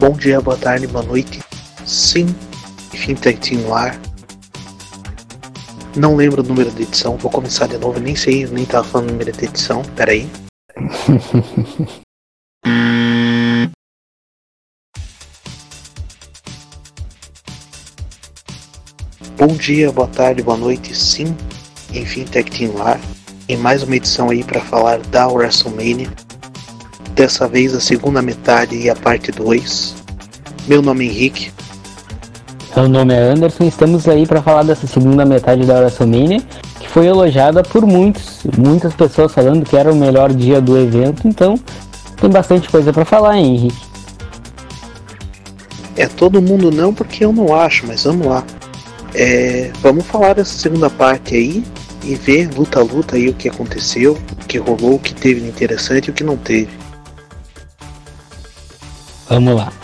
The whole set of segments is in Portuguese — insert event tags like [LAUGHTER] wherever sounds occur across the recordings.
Bom dia, boa tarde, boa noite. Sim, enfim, Tag no ar. Não lembro o número de edição, vou começar de novo, nem sei, nem tava falando o número de edição, peraí. [LAUGHS] Bom dia, boa tarde, boa noite, sim, enfim, Tech Team Lar, em mais uma edição aí para falar da WrestleMania. Dessa vez a segunda metade e a parte 2. Meu nome é Henrique. Meu nome é Anderson, estamos aí para falar dessa segunda metade da WrestleMania, que foi elogiada por muitos, muitas pessoas falando que era o melhor dia do evento, então tem bastante coisa para falar, hein, Henrique. É todo mundo não, porque eu não acho, mas vamos lá. É, vamos falar dessa segunda parte aí e ver luta a luta aí o que aconteceu, o que rolou, o que teve de interessante e o que não teve. Vamos lá.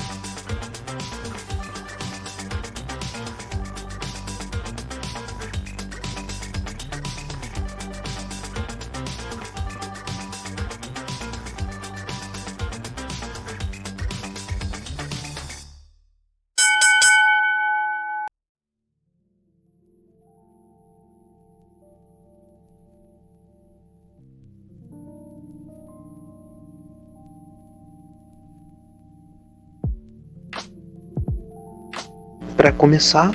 Para começar,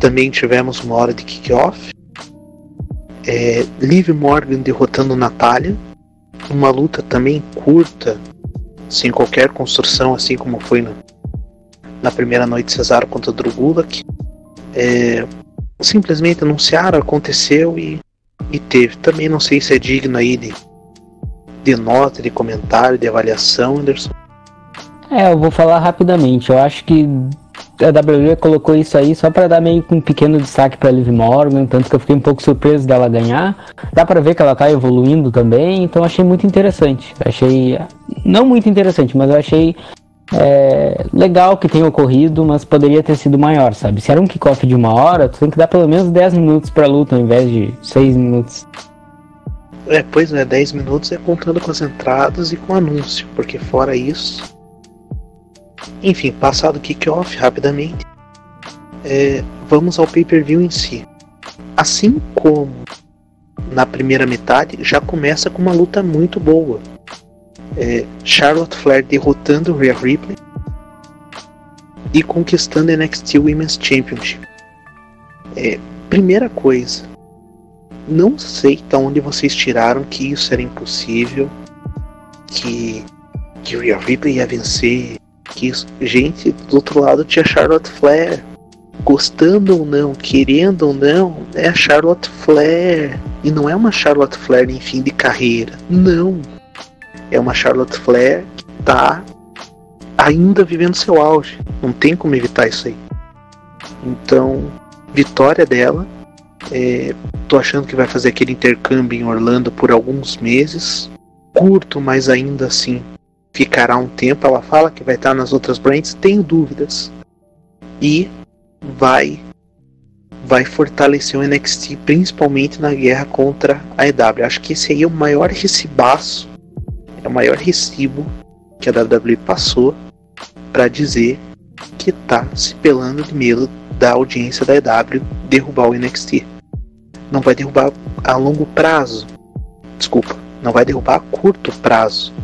também tivemos uma hora de kickoff. É, Liv Morgan derrotando Natália. Uma luta também curta, sem qualquer construção, assim como foi na, na primeira noite Cesaro contra Drew Gulak. É, simplesmente anunciaram, aconteceu e, e teve. Também não sei se é digno aí de, de nota, de comentário, de avaliação, Anderson. É, eu vou falar rapidamente. Eu acho que a WWE colocou isso aí só para dar meio que um pequeno destaque para Liv Morgan, tanto que eu fiquei um pouco surpreso dela ganhar. Dá para ver que ela tá evoluindo também, então achei muito interessante. Achei não muito interessante, mas eu achei é, legal que tenha ocorrido, mas poderia ter sido maior, sabe? Se era um kickoff de uma hora, tu tem que dar pelo menos 10 minutos pra luta ao invés de 6 minutos. É, pois é, 10 minutos é contando com as entradas e com o anúncio, porque fora isso, enfim, passado o kickoff rapidamente, é, vamos ao pay-per-view em si. Assim como na primeira metade, já começa com uma luta muito boa. É, Charlotte Flair derrotando Rhea Ripley e conquistando a NXT Women's Championship. É, primeira coisa, não sei de onde vocês tiraram que isso era impossível, que, que Rhea Ripley ia vencer que gente do outro lado tinha Charlotte Flair. Gostando ou não, querendo ou não, é a Charlotte Flair. E não é uma Charlotte Flair em fim de carreira. Não. É uma Charlotte Flair que tá ainda vivendo seu auge. Não tem como evitar isso aí. Então, vitória dela. É, tô achando que vai fazer aquele intercâmbio em Orlando por alguns meses. Curto, mas ainda assim ficará um tempo. Ela fala que vai estar nas outras brands, tenho dúvidas. E vai vai fortalecer o NXT, principalmente na guerra contra a EW. Acho que esse aí é o maior recibaço, é o maior recibo que a WWE passou para dizer que tá se pelando de medo da audiência da EW derrubar o NXT. Não vai derrubar a longo prazo. Desculpa, não vai derrubar a curto prazo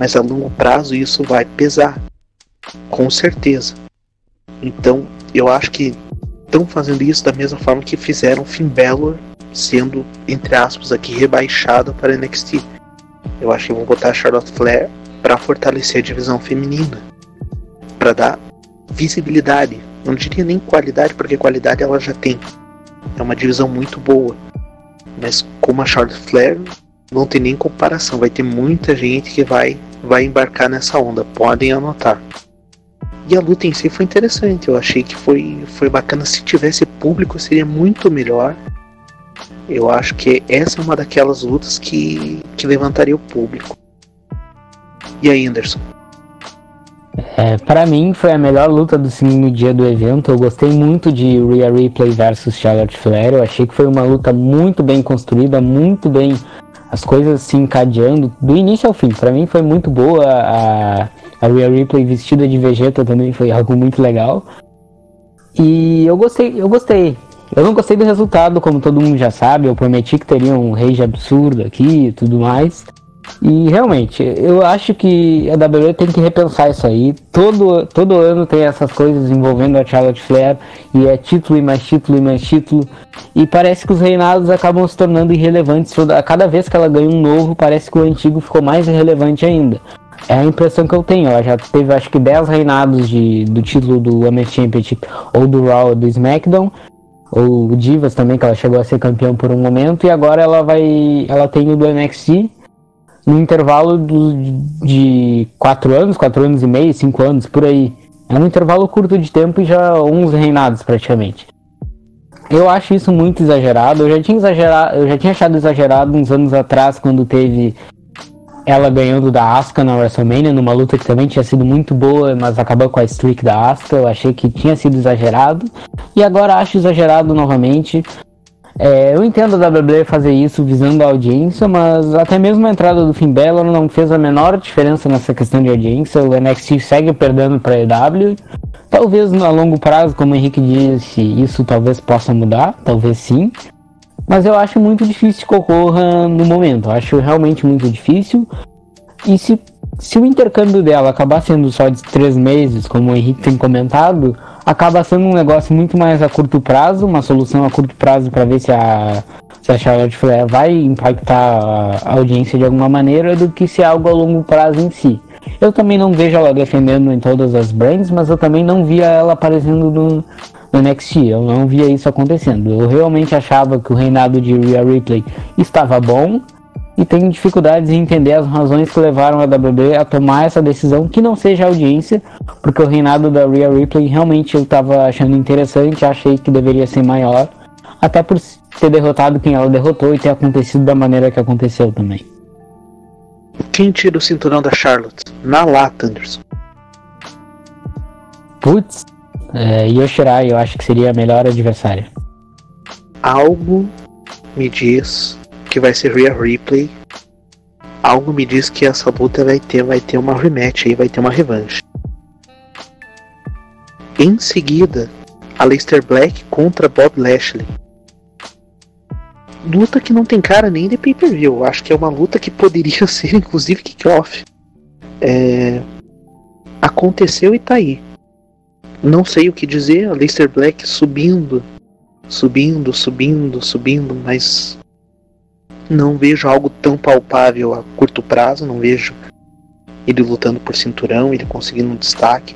mas a longo prazo isso vai pesar, com certeza. Então, eu acho que estão fazendo isso da mesma forma que fizeram Finn Balor sendo, entre aspas, aqui rebaixado para NXT. Eu acho que vão botar a Charlotte Flair para fortalecer a divisão feminina, para dar visibilidade. Não diria nem qualidade, porque qualidade ela já tem. É uma divisão muito boa. Mas como a Charlotte Flair, não tem nem comparação. Vai ter muita gente que vai vai embarcar nessa onda, podem anotar. E a luta em si foi interessante, eu achei que foi, foi bacana. Se tivesse público seria muito melhor. Eu acho que essa é uma daquelas lutas que, que levantaria o público. E aí, Anderson? É, para mim foi a melhor luta do segundo dia do evento. Eu gostei muito de Rhea Ripley versus Charlotte Flair. Eu achei que foi uma luta muito bem construída, muito bem as coisas se encadeando do início ao fim. Para mim foi muito boa a, a Rhea Ripley vestida de Vegeta também foi algo muito legal. E eu gostei, eu gostei. Eu não gostei do resultado, como todo mundo já sabe. Eu prometi que teria um rage absurdo aqui e tudo mais. E realmente, eu acho que a WWE tem que repensar isso aí. Todo, todo ano tem essas coisas envolvendo a Charlotte Flair e é título e mais título e mais título. E parece que os reinados acabam se tornando irrelevantes. A cada vez que ela ganha um novo, parece que o antigo ficou mais irrelevante ainda. É a impressão que eu tenho. Ela já teve acho que 10 reinados de, do título do Women's Championship ou do Raw ou do SmackDown ou Divas também, que ela chegou a ser campeã por um momento, e agora ela vai. Ela tem o do NXT no intervalo do, de 4 anos, 4 anos e meio, 5 anos, por aí. É um intervalo curto de tempo e já 11 reinados praticamente. Eu acho isso muito exagerado. Eu já tinha exagerado, eu já tinha achado exagerado uns anos atrás quando teve ela ganhando da Asuka na WrestleMania, numa luta que também tinha sido muito boa, mas acabou com a streak da Asuka. Eu achei que tinha sido exagerado. E agora acho exagerado novamente. É, eu entendo a WWE fazer isso visando a audiência, mas até mesmo a entrada do Finn Balor não fez a menor diferença nessa questão de audiência. O NXT segue perdendo para a EW. Talvez a longo prazo, como o Henrique disse, isso talvez possa mudar, talvez sim. Mas eu acho muito difícil que ocorra no momento. Eu acho realmente muito difícil. E se, se o intercâmbio dela acabar sendo só de três meses, como o Henrique tem comentado, acaba sendo um negócio muito mais a curto prazo, uma solução a curto prazo para ver se a, se a Charlotte Flair vai impactar a audiência de alguma maneira do que se é algo a longo prazo em si. Eu também não vejo ela defendendo em todas as brands, mas eu também não via ela aparecendo no, no NXT. Eu não via isso acontecendo. Eu realmente achava que o reinado de Rhea Ripley estava bom e tenho dificuldades em entender as razões que levaram a WWE a tomar essa decisão que não seja audiência, porque o reinado da Rhea Ripley realmente eu estava achando interessante, achei que deveria ser maior, até por ter derrotado quem ela derrotou e ter acontecido da maneira que aconteceu também. Quem tira o cinturão da Charlotte? Na lata, Anderson. Putz, é, Yoshirai eu acho que seria a melhor adversária. Algo me diz que vai ser Rhea Ripley. Algo me diz que essa luta vai ter, vai ter uma rematch aí, vai ter uma revanche. Em seguida, Aleister Black contra Bob Lashley. Luta que não tem cara nem de pay-per-view. Acho que é uma luta que poderia [LAUGHS] ser, inclusive, kickoff. É... Aconteceu e tá aí. Não sei o que dizer. Aleister Black subindo, subindo, subindo, subindo, mas não vejo algo tão palpável a curto prazo, não vejo ele lutando por cinturão, ele conseguindo um destaque.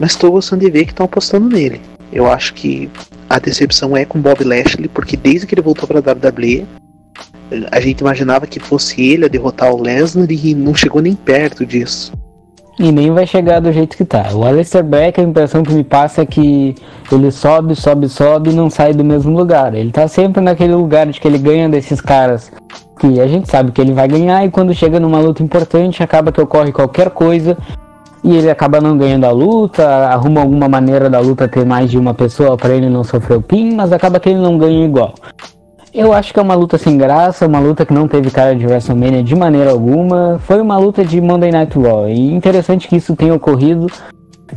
Mas estou gostando de ver que estão apostando nele. Eu acho que a decepção é com Bob Lashley, porque desde que ele voltou para a WWE, a gente imaginava que fosse ele a derrotar o Lesnar e não chegou nem perto disso. E nem vai chegar do jeito que tá. O Alistair Beck, a impressão que me passa é que ele sobe, sobe, sobe e não sai do mesmo lugar. Ele tá sempre naquele lugar de que ele ganha desses caras que a gente sabe que ele vai ganhar e quando chega numa luta importante acaba que ocorre qualquer coisa e ele acaba não ganhando a luta, arruma alguma maneira da luta ter mais de uma pessoa para ele não sofrer o pin, mas acaba que ele não ganha igual. Eu acho que é uma luta sem graça, uma luta que não teve cara de WrestleMania de maneira alguma. Foi uma luta de Monday Night Raw. E interessante que isso tenha ocorrido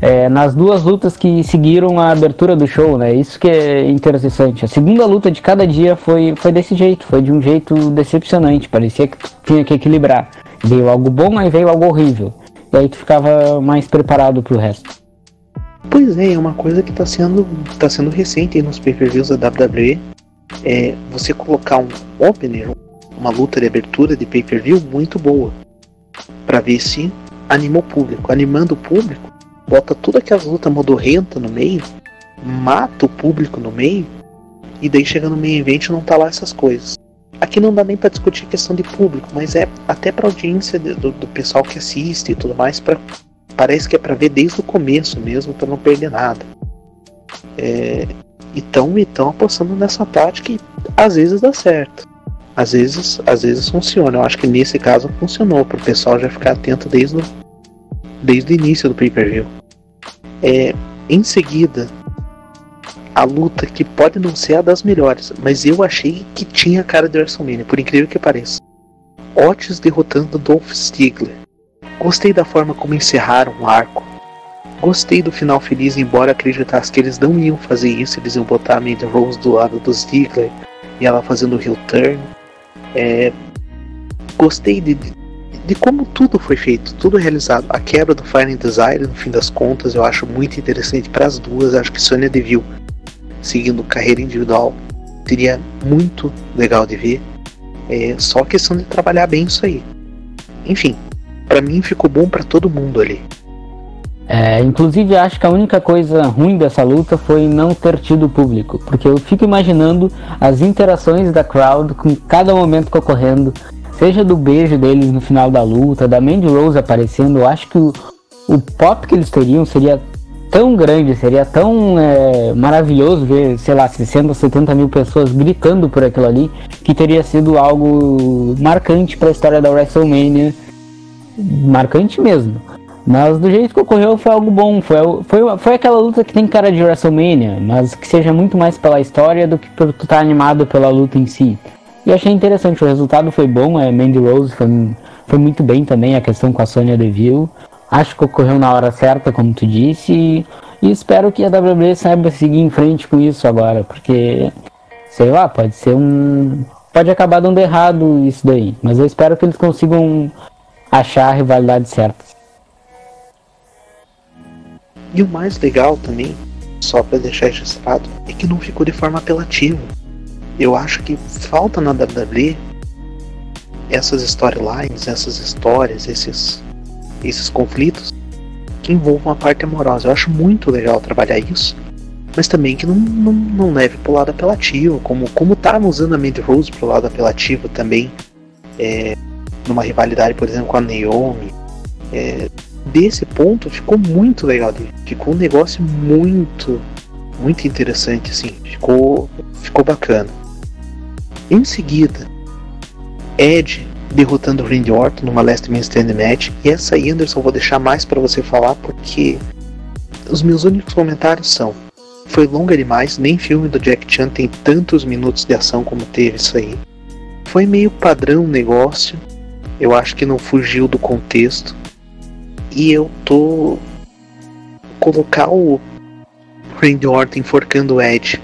é, nas duas lutas que seguiram a abertura do show, né? Isso que é interessante. A segunda luta de cada dia foi, foi desse jeito, foi de um jeito decepcionante. Parecia que tinha que equilibrar. Veio algo bom, aí veio algo horrível. E aí tu ficava mais preparado pro resto. Pois é, é uma coisa que tá sendo, tá sendo recente nos pay-per-views da WWE é você colocar um opener, uma luta de abertura de pay-per-view muito boa, para ver se anima o público. Animando o público, bota toda aquela luta modorrenta no meio, mata o público no meio, e daí chega no meio evento não tá lá essas coisas. Aqui não dá nem para discutir questão de público, mas é até para audiência do, do, pessoal que assiste e tudo mais, pra, parece que é para ver desde o começo mesmo, para não perder nada. É, então estão apostando nessa tática e às vezes dá certo. Às vezes, às vezes funciona. Eu acho que nesse caso funcionou, para o pessoal já ficar atento desde o, desde o início do pay-per-view. É, em seguida, a luta que pode não ser a das melhores, mas eu achei que tinha cara de WrestleMania, por incrível que pareça. Otis derrotando Dolph Ziggler. Gostei da forma como encerraram o arco. Gostei do final feliz, embora acreditasse que eles não iam fazer isso, eles iam botar a Mandy Rose do lado do Ziggler e ela fazendo o heel turn. É, gostei de, de, de, como tudo foi feito, tudo realizado. A quebra do Fire Desire, no fim das contas, eu acho muito interessante para as duas. Acho que Sonya Deville seguindo carreira individual seria muito legal de ver. É só questão de trabalhar bem isso aí. Enfim, para mim ficou bom para todo mundo ali. É, inclusive, acho que a única coisa ruim dessa luta foi não ter tido público, porque eu fico imaginando as interações da crowd com cada momento que ocorrendo, seja do beijo deles no final da luta, da Mandy Rose aparecendo. Eu acho que o, o pop que eles teriam seria tão grande, seria tão é, maravilhoso ver, sei lá, 60, 70 mil pessoas gritando por aquilo ali, que teria sido algo marcante para a história da WrestleMania. Marcante mesmo. Mas do jeito que ocorreu foi algo bom. Foi, foi, foi aquela luta que tem cara de WrestleMania, mas que seja muito mais pela história do que por estar tá animado pela luta em si. E achei interessante, o resultado foi bom, é, Mandy Rose foi, foi muito bem também, a questão com a Sonya Deville. Acho que ocorreu na hora certa, como tu disse, e, e espero que a WWE saiba seguir em frente com isso agora, porque, sei lá, pode ser um. Pode acabar dando errado isso daí, mas eu espero que eles consigam achar a rivalidade certa. E o mais legal também, só para deixar registrado, é que não ficou de forma apelativa. Eu acho que falta na WWE essas storylines, essas histórias, esses, esses conflitos que envolvam a parte amorosa. Eu acho muito legal trabalhar isso, mas também que não, não, não leve pro lado apelativo, como, como tá usando a Mandy Rose pro lado apelativo também, é, numa rivalidade, por exemplo, com a Naomi. É, desse ponto ficou muito legal. Ficou um negócio muito, muito interessante, assim. Ficou, ficou bacana. Em seguida, Ed derrotando Randy Orton numa Last Man Stand Match. E essa aí, Anderson, vou deixar mais para você falar porque os meus únicos comentários são: foi longa demais, nem filme do Jack Chan tem tantos minutos de ação como teve isso aí. Foi meio padrão o negócio, eu acho que não fugiu do contexto e eu tô colocar o Randy Orton enforcando o Ed.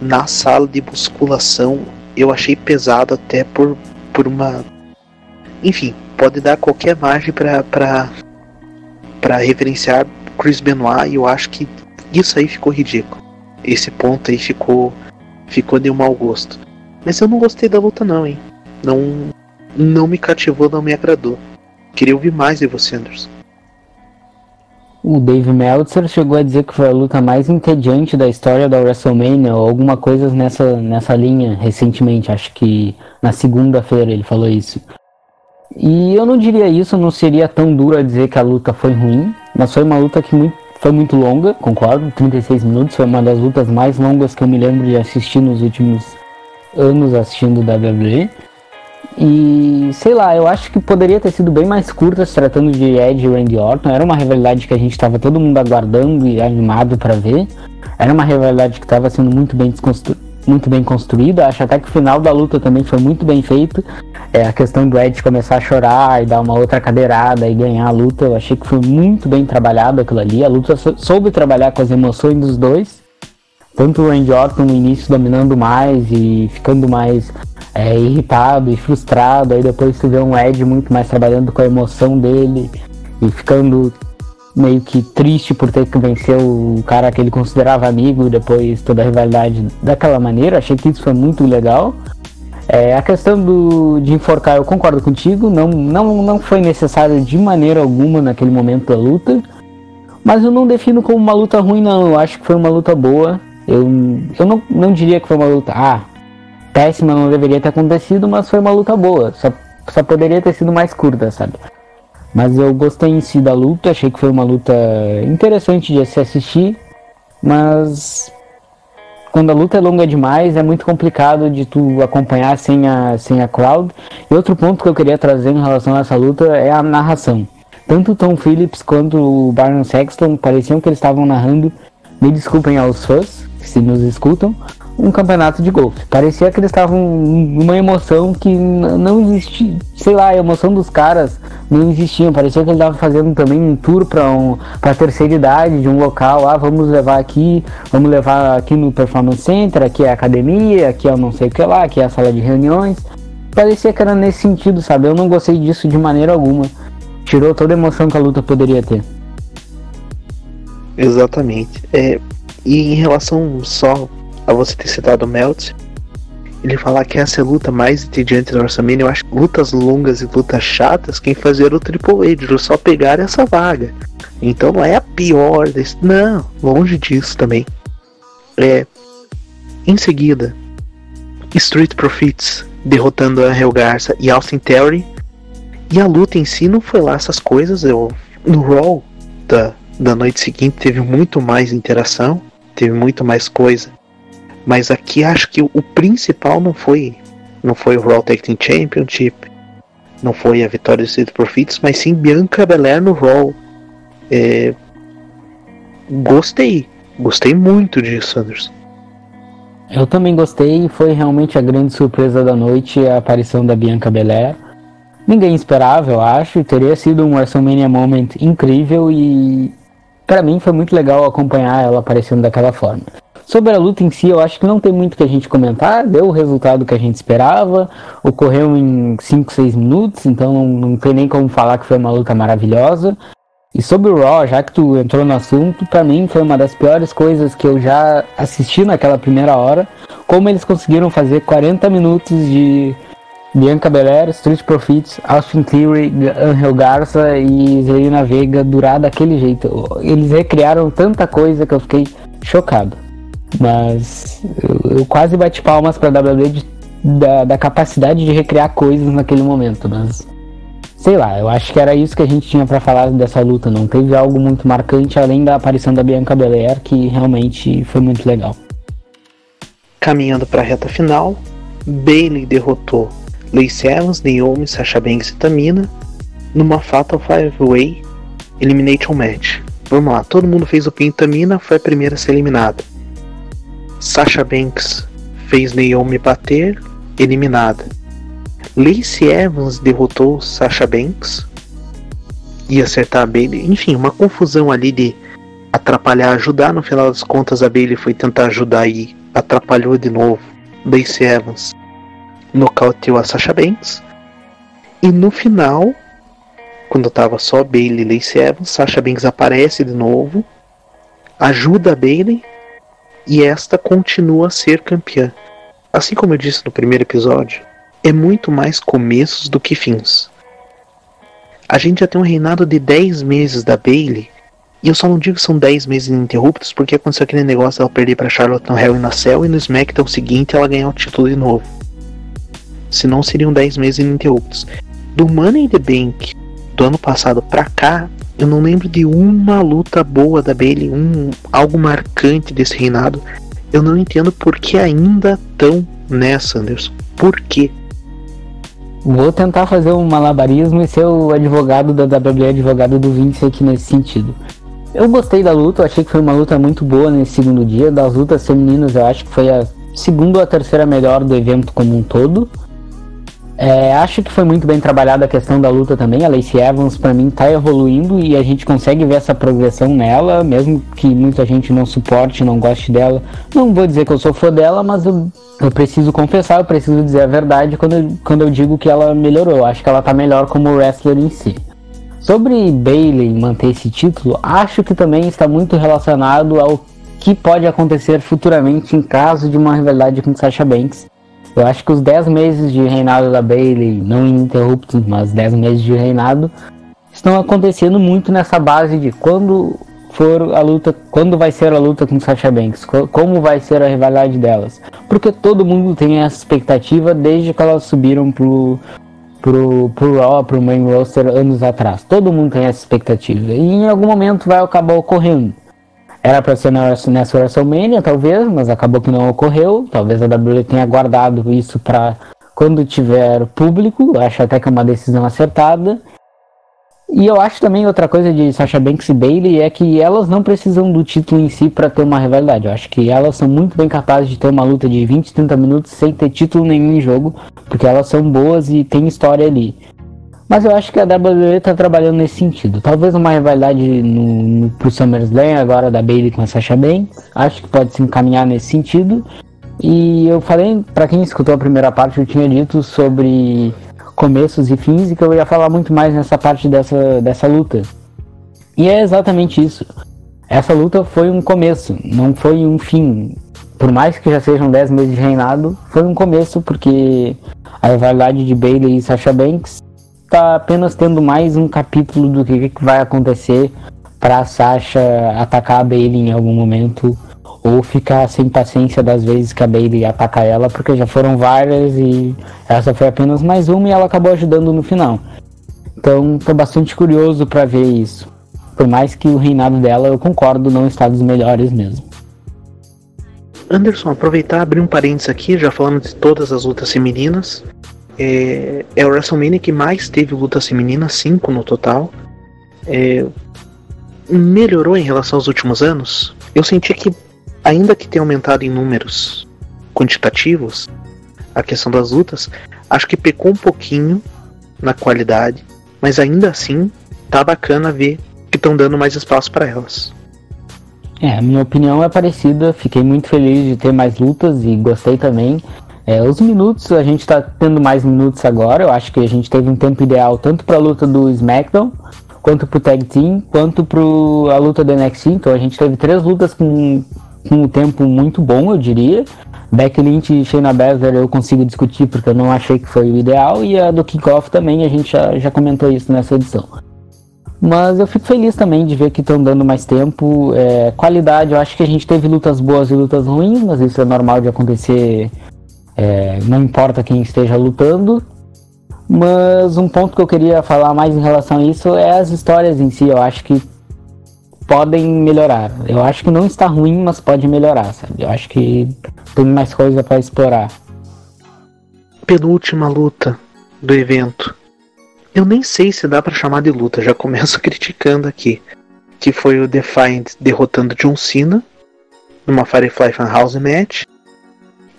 Na sala de musculação eu achei pesado até por, por uma enfim pode dar qualquer margem para para referenciar Chris Benoit e eu acho que isso aí ficou ridículo. Esse ponto aí ficou ficou de um mau gosto. Mas eu não gostei da luta não hein? Não não me cativou não me agradou Queria ouvir mais de você, Anderson. O Dave Meltzer chegou a dizer que foi a luta mais entediante da história da WrestleMania, ou alguma coisa nessa, nessa linha, recentemente. Acho que na segunda-feira ele falou isso. E eu não diria isso, não seria tão duro a dizer que a luta foi ruim, mas foi uma luta que muito, foi muito longa, concordo, 36 minutos, foi uma das lutas mais longas que eu me lembro de assistir nos últimos anos assistindo WWE. E sei lá, eu acho que poderia ter sido bem mais curta se tratando de Ed e Randy Orton. Era uma rivalidade que a gente estava todo mundo aguardando e animado para ver. Era uma rivalidade que estava sendo muito bem muito bem construída. Acho até que o final da luta também foi muito bem feito. É, a questão do Ed começar a chorar e dar uma outra cadeirada e ganhar a luta, eu achei que foi muito bem trabalhado aquilo ali. A luta soube trabalhar com as emoções dos dois. Tanto o Randy Orton no início dominando mais e ficando mais é, irritado e frustrado, aí depois tu vê um Ed muito mais trabalhando com a emoção dele e ficando meio que triste por ter que vencer o cara que ele considerava amigo depois toda a rivalidade daquela maneira. Achei que isso foi muito legal. É, a questão do, de enforcar, eu concordo contigo, não, não, não foi necessário de maneira alguma naquele momento da luta, mas eu não defino como uma luta ruim, não. Eu acho que foi uma luta boa. Eu, eu não, não diria que foi uma luta, ah, péssima não deveria ter acontecido, mas foi uma luta boa. Só, só poderia ter sido mais curta, sabe? Mas eu gostei em si da luta, achei que foi uma luta interessante de se assistir, mas quando a luta é longa demais é muito complicado de tu acompanhar sem a, sem a crowd. E outro ponto que eu queria trazer em relação a essa luta é a narração. Tanto o Tom Phillips quanto o Byron Sexton pareciam que eles estavam narrando. Me desculpem aos fãs, se nos escutam, um campeonato de golfe. Parecia que eles estavam numa emoção que não existia, sei lá, a emoção dos caras não existia. Parecia que ele estava fazendo também um tour para um, a terceira idade de um local. Ah, vamos levar aqui, vamos levar aqui no Performance Center, aqui é a academia, aqui é o não sei o que lá, aqui é a sala de reuniões. Parecia que era nesse sentido, sabe? Eu não gostei disso de maneira alguma. Tirou toda a emoção que a luta poderia ter. Exatamente. É, e em relação só a você ter citado o Melt, ele falar que essa é a luta mais entediante do WrestleMania, eu acho que lutas longas e lutas chatas, quem fazia era o Triple H, eles só pegaram essa vaga. Então não é a pior desse. Não, longe disso também. É. Em seguida, Street Profits derrotando Angel Garça e Austin Theory. E a luta em si não foi lá essas coisas. Eu, no Raw da, da noite seguinte teve muito mais interação teve muito mais coisa. Mas aqui acho que o principal não foi não foi o Raw Tag Team Championship, não foi a vitória do Street Profits, mas sim Bianca Belair no Raw. É, gostei, gostei muito disso, Anderson. Eu também gostei, foi realmente a grande surpresa da noite a aparição da Bianca Belair. Ninguém esperava, eu acho, teria sido um WrestleMania Moment incrível e para mim foi muito legal acompanhar ela aparecendo daquela forma. Sobre a luta em si, eu acho que não tem muito que a gente comentar, deu o resultado que a gente esperava, ocorreu em 5, 6 minutos, então não, não tem nem como falar que foi uma luta maravilhosa. E sobre o Raw, já que tu entrou no assunto, para mim foi uma das piores coisas que eu já assisti naquela primeira hora. Como eles conseguiram fazer 40 minutos de Bianca Belair, Street Profits, Austin Theory, Angel Garza e Zelina Vega durar daquele jeito. Eles recriaram tanta coisa que eu fiquei chocado. Mas eu, eu quase bati palmas pra WWE da, da capacidade de recriar coisas naquele momento. Mas sei lá, eu acho que era isso que a gente tinha para falar dessa luta. Não teve algo muito marcante além da aparição da Bianca Belair, que realmente foi muito legal. Caminhando para a reta final, Bailey derrotou Lacey Evans, Naomi, Sasha Banks e Tamina numa Fatal 5-Way Elimination Match. Vamos lá, todo mundo fez o pin Tamina, foi a primeira a ser eliminada. Sasha Banks fez Naomi bater, eliminada. Lacey Evans derrotou Sasha Banks e acertar a Bailey. Enfim, uma confusão ali de atrapalhar, ajudar. No final das contas, a Bailey foi tentar ajudar e atrapalhou de novo. Lacey Evans nocauteou a Sasha Banks. E no final, quando tava só Bailey e Lacey Evans, Sasha Banks aparece de novo, ajuda a Bailey e esta continua a ser campeã. Assim como eu disse no primeiro episódio, é muito mais começos do que fins. A gente já tem um reinado de 10 meses da Bailey, e eu só não digo que são 10 meses ininterruptos porque aconteceu aquele negócio dela perder para Charlotte no Hell e na Cell e no SmackDown seguinte ela ganhar o título de novo senão seriam 10 meses ininterruptos. Do Money in the Bank do ano passado pra cá, eu não lembro de uma luta boa da Bailey, um, algo marcante desse reinado. Eu não entendo por que ainda tão nessa, Anderson. Por quê? Vou tentar fazer um malabarismo e ser o advogado da WWE, advogado do Vince aqui nesse sentido. Eu gostei da luta, achei que foi uma luta muito boa nesse segundo dia. Das lutas femininas, eu acho que foi a segunda ou a terceira melhor do evento como um todo. É, acho que foi muito bem trabalhada a questão da luta também. A Lacey Evans, para mim, tá evoluindo e a gente consegue ver essa progressão nela, mesmo que muita gente não suporte, não goste dela. Não vou dizer que eu sou fã dela, mas eu, eu preciso confessar, eu preciso dizer a verdade quando eu, quando eu digo que ela melhorou. Acho que ela tá melhor como wrestler em si. Sobre Bailey manter esse título, acho que também está muito relacionado ao que pode acontecer futuramente em caso de uma rivalidade com Sasha Banks eu acho que os 10 meses de reinado da Bailey, não ininterruptos, mas 10 meses de reinado, estão acontecendo muito nessa base de quando for a luta, quando vai ser a luta com Sasha Banks, como vai ser a rivalidade delas. Porque todo mundo tem essa expectativa desde que elas subiram pro pro pro Raw, pro main roster anos atrás. Todo mundo tem essa expectativa e em algum momento vai acabar ocorrendo. Era para ser nessa WrestleMania, talvez, mas acabou que não ocorreu. Talvez a WWE tenha guardado isso para quando tiver público. Acho até que é uma decisão acertada. E eu acho também outra coisa de Sasha Banks e Bailey é que elas não precisam do título em si para ter uma rivalidade. Eu acho que elas são muito bem capazes de ter uma luta de 20, 30 minutos sem ter título nenhum em jogo, porque elas são boas e tem história ali. Mas eu acho que a WWE tá trabalhando nesse sentido. Talvez uma rivalidade no, no, pro SummerSlam agora da Bailey com a Sasha Banks. Acho que pode se encaminhar nesse sentido. E eu falei, para quem escutou a primeira parte, eu tinha dito sobre começos e fins e que eu ia falar muito mais nessa parte dessa, dessa luta. E é exatamente isso. Essa luta foi um começo, não foi um fim. Por mais que já sejam 10 meses de reinado, foi um começo porque a rivalidade de Bailey e Sasha Banks está apenas tendo mais um capítulo do que, que vai acontecer para Sasha atacar a Bailey em algum momento ou ficar sem paciência das vezes que a Bailey ataca ela, porque já foram várias e essa foi apenas mais uma e ela acabou ajudando no final. Então, tô bastante curioso para ver isso. Por mais que o reinado dela, eu concordo, não está dos melhores mesmo. Anderson, aproveitar abrir um parênteses aqui, já falando de todas as lutas femininas. É, é o WrestleMania que mais teve lutas femininas, cinco no total. É, melhorou em relação aos últimos anos. Eu senti que, ainda que tenha aumentado em números quantitativos, a questão das lutas, acho que pecou um pouquinho na qualidade, mas ainda assim tá bacana ver que estão dando mais espaço para elas. É, a minha opinião é parecida. Fiquei muito feliz de ter mais lutas e gostei também. É, os minutos, a gente está tendo mais minutos agora. Eu acho que a gente teve um tempo ideal tanto para a luta do SmackDown, quanto para o Tag Team, quanto para a luta do NXT. Então a gente teve três lutas com, com um tempo muito bom, eu diria. Becky Lynch e Shayna Baszler eu consigo discutir porque eu não achei que foi o ideal. E a do Kickoff também, a gente já, já comentou isso nessa edição. Mas eu fico feliz também de ver que estão dando mais tempo. É, qualidade, eu acho que a gente teve lutas boas e lutas ruins, mas isso é normal de acontecer é, não importa quem esteja lutando. Mas um ponto que eu queria falar mais em relação a isso é as histórias em si. Eu acho que podem melhorar. Eu acho que não está ruim, mas pode melhorar, sabe? Eu acho que tem mais coisa para explorar. Penúltima luta do evento. Eu nem sei se dá para chamar de luta, já começo [LAUGHS] criticando aqui. Que foi o Defiant derrotando John Cena numa Firefly Funhouse match.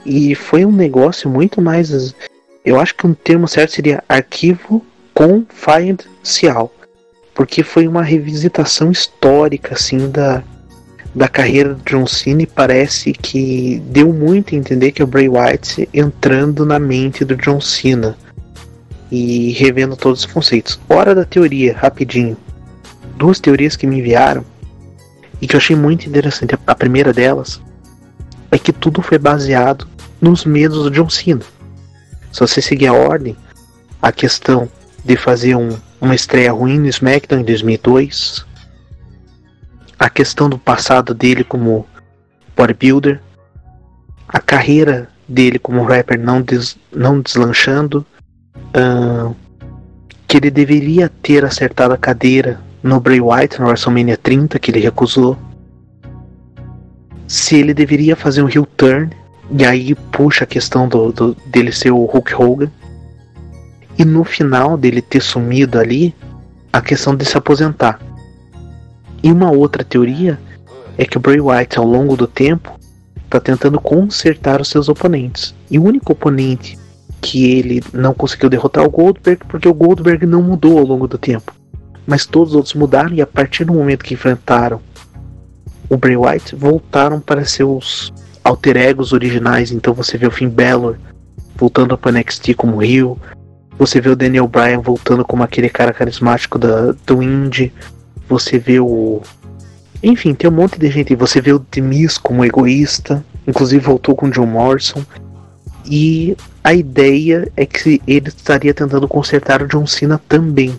E foi um negócio muito mais. Eu acho que um termo certo seria arquivo confidencial. Porque foi uma revisitação histórica, assim, da, da carreira do John Cena e parece que deu muito a entender que é o Bray Wyatt entrando na mente do John Cena e revendo todos os conceitos. Hora da teoria, rapidinho. Duas teorias que me enviaram e que eu achei muito interessante. A primeira delas é que tudo foi baseado nos medos do John Cena. Se você seguir a ordem, a questão de fazer um, uma estreia ruim no SmackDown em 2002, a questão do passado dele como bodybuilder, a carreira dele como rapper não, des, não deslanchando, uh, que ele deveria ter acertado a cadeira no Bray Wyatt no WrestleMania 30, que ele recusou, se ele deveria fazer um heel turn e aí puxa a questão do, do, dele ser o Hulk Hogan. E no final dele ter sumido ali, a questão de se aposentar. E uma outra teoria é que o Bray Wyatt, ao longo do tempo, está tentando consertar os seus oponentes. E o único oponente que ele não conseguiu derrotar é o Goldberg, porque o Goldberg não mudou ao longo do tempo. Mas todos os outros mudaram, e a partir do momento que enfrentaram o Bray Wyatt, voltaram para seus alter egos originais. Então você vê o Finn Balor voltando para NXT como Rio. Você vê o Daniel Bryan voltando como aquele cara carismático da, do indie. Você vê o. Enfim, tem um monte de gente. Você vê o Demis como egoísta. Inclusive voltou com o John Morrison. E a ideia é que ele estaria tentando consertar o John Cena também.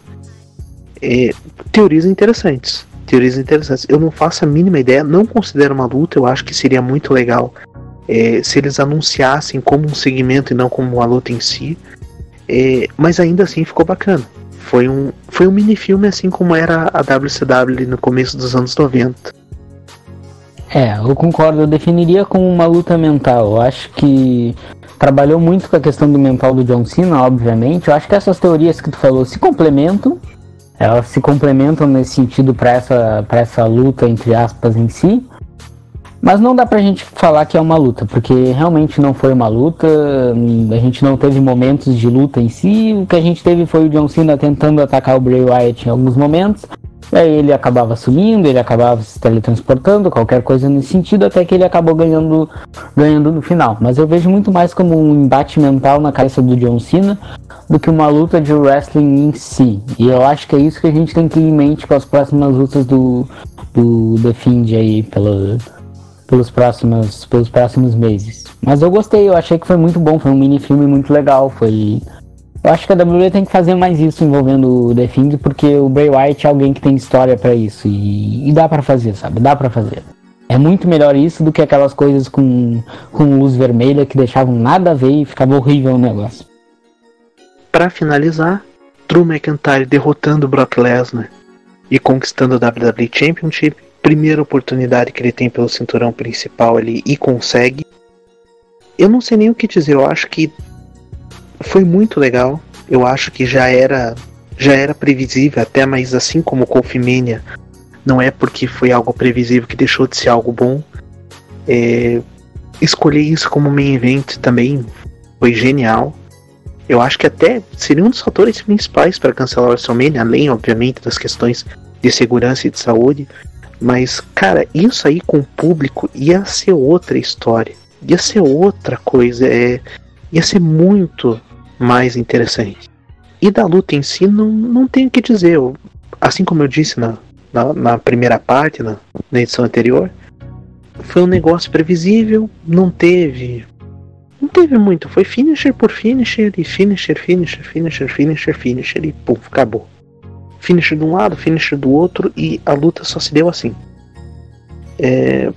É, teorias interessantes teorias interessantes. Eu não faço a mínima ideia, não considero uma luta, eu acho que seria muito legal é, se eles anunciassem como um segmento e não como uma luta em si. É, mas ainda assim ficou bacana. Foi um, foi um mini-filme assim como era a WCW no começo dos anos 90. É, eu concordo, eu definiria como uma luta mental. Eu acho que trabalhou muito com a questão do mental do John Cena, obviamente. Eu acho que essas teorias que tu falou se complementam Elas se complementam nesse sentido para essa, essa luta, entre aspas, em si. Mas não dá pra gente falar que é uma luta, porque realmente não foi uma luta, a gente não teve momentos de luta em si, o que a gente teve foi o John Cena tentando atacar o Bray Wyatt em alguns momentos, aí ele acabava sumindo, ele acabava se teletransportando, qualquer coisa nesse sentido, até que ele acabou ganhando, ganhando no final. Mas eu vejo muito mais como um embate mental na cabeça do John Cena do que uma luta de wrestling em si. E eu acho que é isso que a gente tem que ir em mente com as próximas lutas do, do The Fiend aí, pela pelos próximos, pelos próximos meses. Mas eu gostei, eu achei que foi muito bom, foi um mini filme muito legal, foi eu acho que a WWE tem que fazer mais isso envolvendo o The Fiend, porque o Bray Wyatt é alguém que tem história para isso e, e, dá para fazer, sabe? Dá para fazer. É muito melhor isso do que aquelas coisas com, com luz vermelha que deixavam nada a ver e ficava horrível o negócio. Para finalizar, Drew McIntyre derrotando Brock Lesnar e conquistando a WWE Championship primeira oportunidade que ele tem pelo cinturão principal ali e consegue. Eu não sei nem o que dizer, eu acho que foi muito legal. Eu acho que já era já era previsível até, mas assim como o Kofi Mania, não é porque foi algo previsível que deixou de ser algo bom. É, escolher isso como main event também foi genial. Eu acho que até seria um dos fatores principais para cancelar o WrestleMania, além, obviamente, das questões de segurança e de saúde. Mas, cara, isso aí com o público ia ser outra história. Ia ser outra coisa. É, ia ser muito mais interessante. E da luta em si, não, não tenho o que dizer. Eu, assim como eu disse na, na, na primeira parte, na, na edição anterior, foi um negócio previsível. Não teve. Não teve muito. Foi finisher por finisher e finisher, finisher, finisher, finisher, finisher e pum, acabou finisher de um lado, finisher do outro, e a luta só se deu assim. É...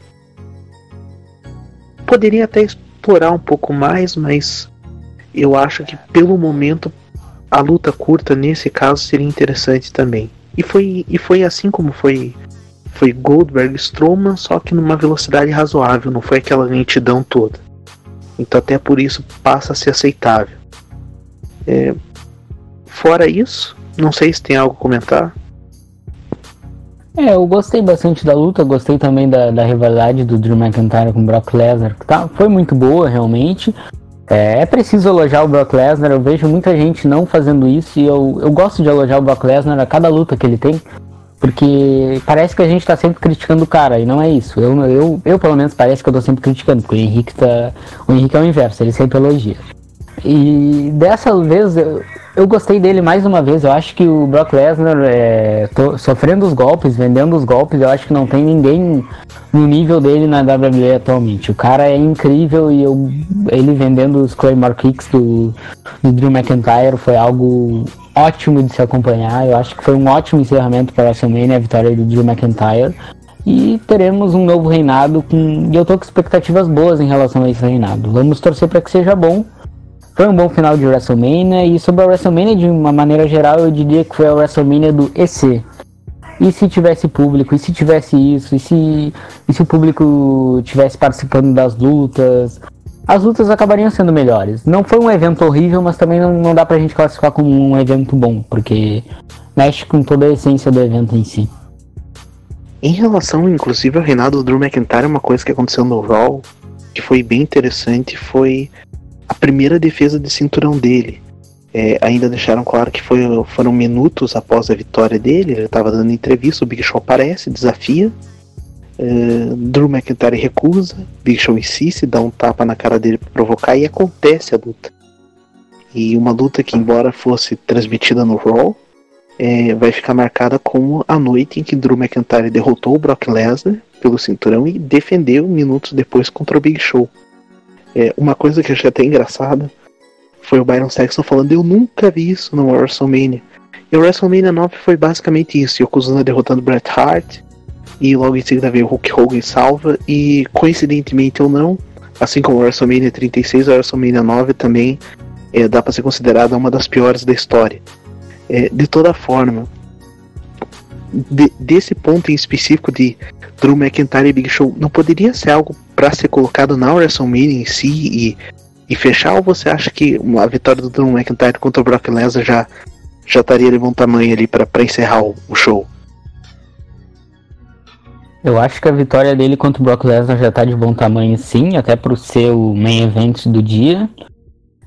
Poderia até explorar um pouco mais, mas eu acho que pelo momento a luta curta nesse caso seria interessante também. E foi, e foi assim como foi foi Goldberg Strowman, só que numa velocidade razoável, não foi aquela lentidão toda. Então até por isso passa a ser aceitável. É, fora isso, não sei se tem algo a comentar. É, eu gostei bastante da luta, gostei também da, da rivalidade do Drew McIntyre com Brock Lesnar, tá, foi muito boa realmente. É, é, preciso elogiar o Brock Lesnar, eu vejo muita gente não fazendo isso e eu, eu gosto de elogiar o Brock Lesnar a cada luta que ele tem, porque parece que a gente tá sempre criticando o cara, e não é isso. Eu, eu, eu pelo menos parece que eu tô sempre criticando, porque o Henrique tá. O Henrique é o inverso, ele sempre elogia. E dessa vez eu, eu gostei dele mais uma vez. Eu acho que o Brock Lesnar é, sofrendo os golpes, vendendo os golpes, eu acho que não tem ninguém no nível dele na WWE atualmente. O cara é incrível e eu, ele vendendo os Claymore Kicks do, do Drew McIntyre foi algo ótimo de se acompanhar. Eu acho que foi um ótimo encerramento para a WrestleMania, a vitória do Drew McIntyre. E teremos um novo reinado com. E eu tô com expectativas boas em relação a esse reinado. Vamos torcer para que seja bom foi um bom final de WrestleMania e sobre a WrestleMania de uma maneira geral eu diria que foi a WrestleMania do EC. E se tivesse público, e se tivesse isso, e se, e se o público tivesse participando das lutas, as lutas acabariam sendo melhores. Não foi um evento horrível, mas também não, não dá pra gente classificar como um evento bom, porque mexe com toda a essência do evento em si. Em relação, inclusive, ao reinado do Drew McIntyre, uma coisa que aconteceu no Raw, que foi bem interessante, foi a primeira defesa de cinturão dele. É, ainda deixaram claro que foi, foram minutos após a vitória dele. Ele estava dando entrevista, o Big Show aparece, desafia. É, Drew McIntyre recusa, Big Show insiste, dá um tapa na cara dele para provocar e acontece a luta. E uma luta que, embora fosse transmitida no Raw, é, vai ficar marcada como a noite em que Drew McIntyre derrotou o Brock Lesnar pelo cinturão e defendeu minutos depois contra o Big Show. É, uma coisa que eu achei até engraçada foi o Byron Saxon falando: Eu nunca vi isso no WrestleMania. E o WrestleMania 9 foi basicamente isso: Yokozuna derrotando Bret Hart, e logo em seguida veio o Hulk Hogan salva, e coincidentemente ou não, assim como o WrestleMania 36, o WrestleMania 9 também é, dá para ser considerada uma das piores da história. É, de toda forma, de, desse ponto em específico de Drew McIntyre e Big Show, não poderia ser algo para ser colocado na WrestleMania em si e, e fechar? Ou você acha que a vitória do Drew McIntyre contra o Brock Lesnar já, já estaria de bom tamanho ali para encerrar o, o, show? Eu acho que a vitória dele contra o Brock Lesnar já tá de bom tamanho sim, até ser o main event do dia.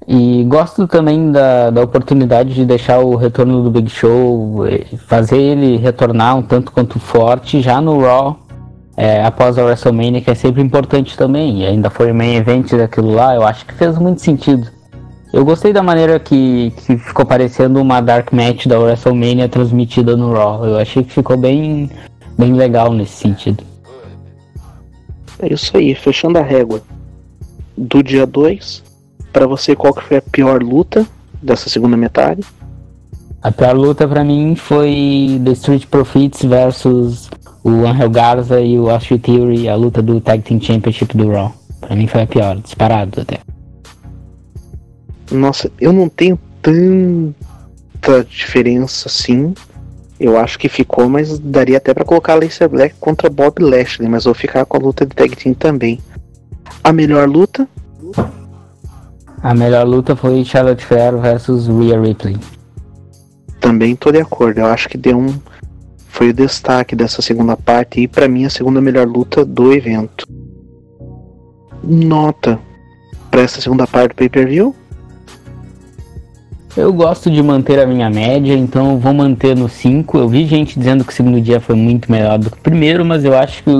E gosto também da, da oportunidade de deixar o retorno do Big Show, eh, fazer ele retornar um tanto quanto forte já no Raw é, após a WrestleMania, que é sempre importante também. E ainda foi main event daquilo lá, eu acho que fez muito sentido. Eu gostei da maneira que, que ficou parecendo uma Dark Match da WrestleMania transmitida no Raw. Eu achei que ficou bem, bem legal nesse sentido. É isso aí, fechando a régua do dia 2. Para você, qual que foi a pior luta dessa segunda metade? A pior luta para mim foi The Street Profits versus o Angel Garza e o Austin Theory, a luta do Tag Team Championship do Raw. Pra mim foi a pior, disparado até. Nossa, eu não tenho tanta diferença assim. Eu acho que ficou, mas daria até para colocar a Lacey Black contra Bob Lashley, mas vou ficar com a luta de tag team também. A melhor luta? A melhor luta foi Charlotte Flair versus Rhea Ripley. Também tô de acordo. Eu acho que deu um foi o destaque dessa segunda parte e para mim a segunda melhor luta do evento. Nota para essa segunda parte do pay-per-view? Eu gosto de manter a minha média, então vou manter no 5. Eu vi gente dizendo que o segundo dia foi muito melhor do que o primeiro, mas eu acho que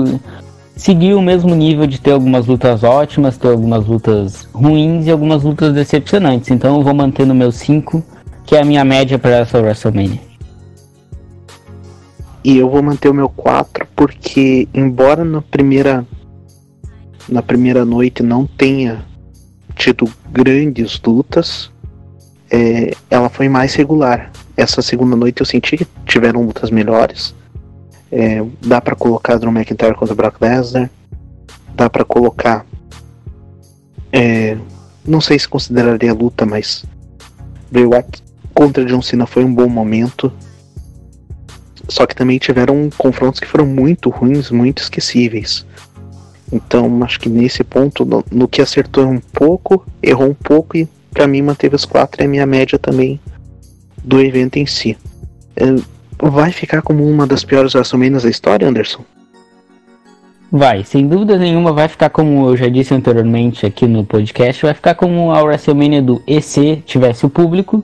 seguiu o mesmo nível de ter algumas lutas ótimas, ter algumas lutas ruins e algumas lutas decepcionantes. Então eu vou manter no meu 5, que é a minha média para essa WrestleMania. E eu vou manter o meu 4 porque embora na primeira na primeira noite não tenha tido grandes lutas, é, ela foi mais regular. Essa segunda noite eu senti que tiveram lutas melhores. É, dá para colocar Drew McIntyre contra Brock Lesnar. Dá para colocar. É, não sei se consideraria luta, mas Bray Wyatt contra John Cena foi um bom momento. Só que também tiveram confrontos que foram muito ruins, muito esquecíveis. Então, acho que nesse ponto, no, no que acertou um pouco, errou um pouco e para mim manteve os quatro é a minha média também do evento em si. É, vai ficar como uma das piores WrestleManias da história, Anderson? Vai, sem dúvida nenhuma vai ficar como eu já disse anteriormente aqui no podcast, vai ficar como a WrestleMania do EC tivesse o público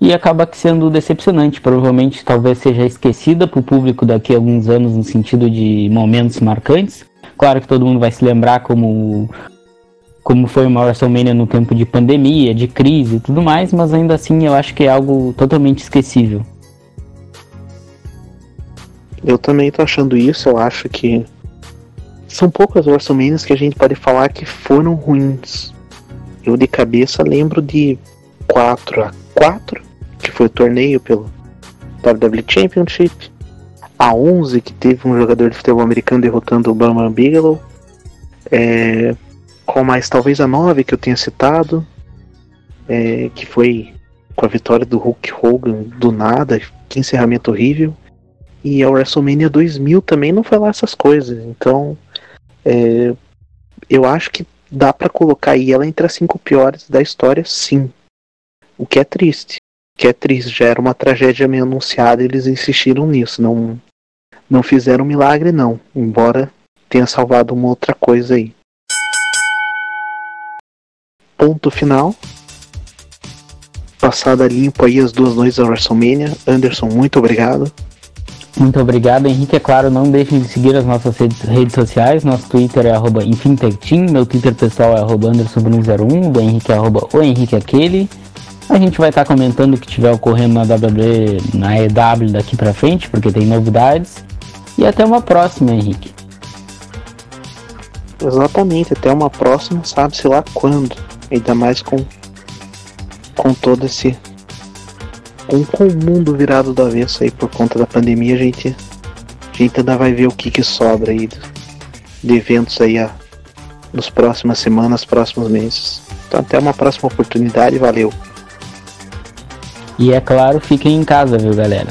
e acaba sendo decepcionante. Provavelmente talvez seja esquecida para o público daqui a alguns anos no sentido de momentos marcantes. Claro que todo mundo vai se lembrar como como foi uma WrestleMania no tempo de pandemia, de crise e tudo mais, mas ainda assim eu acho que é algo totalmente esquecível. Eu também tô achando isso, eu acho que são poucas WrestleManias que a gente pode falar que foram ruins. Eu de cabeça lembro de 4 a 4 que foi o torneio pelo WWE Championship. A 11, que teve um jogador de futebol americano derrotando o Bama Bigelow. É, qual mais? Talvez a 9 que eu tenha citado. É, que foi com a vitória do Hulk Hogan do nada. Que encerramento horrível. E a WrestleMania 2000 também não foi lá essas coisas. Então, é, eu acho que dá para colocar aí ela entre as cinco piores da história, sim. O que é triste que é triste, já era uma tragédia meio anunciada, eles insistiram nisso, não não fizeram milagre não, embora tenha salvado uma outra coisa aí. Ponto final. Passada limpo aí as duas noites da WrestleMania. Anderson, muito obrigado. Muito obrigado, Henrique. É claro, não deixem de seguir as nossas redes, sociais. Nosso Twitter é arroba meu Twitter pessoal é arroba Anderson01, do Henrique é arroba o Henrique Aquele. A gente vai estar tá comentando o que tiver ocorrendo na WWE, na EW daqui para frente, porque tem novidades. E até uma próxima, Henrique. Exatamente, até uma próxima, sabe-se lá quando. Ainda mais com, com todo esse. Com, com o mundo virado do avesso aí por conta da pandemia, a gente, a gente ainda vai ver o que, que sobra aí de, de eventos aí a, nos próximas semanas, próximos meses. Então até uma próxima oportunidade, valeu! E é claro, fiquem em casa, viu, galera?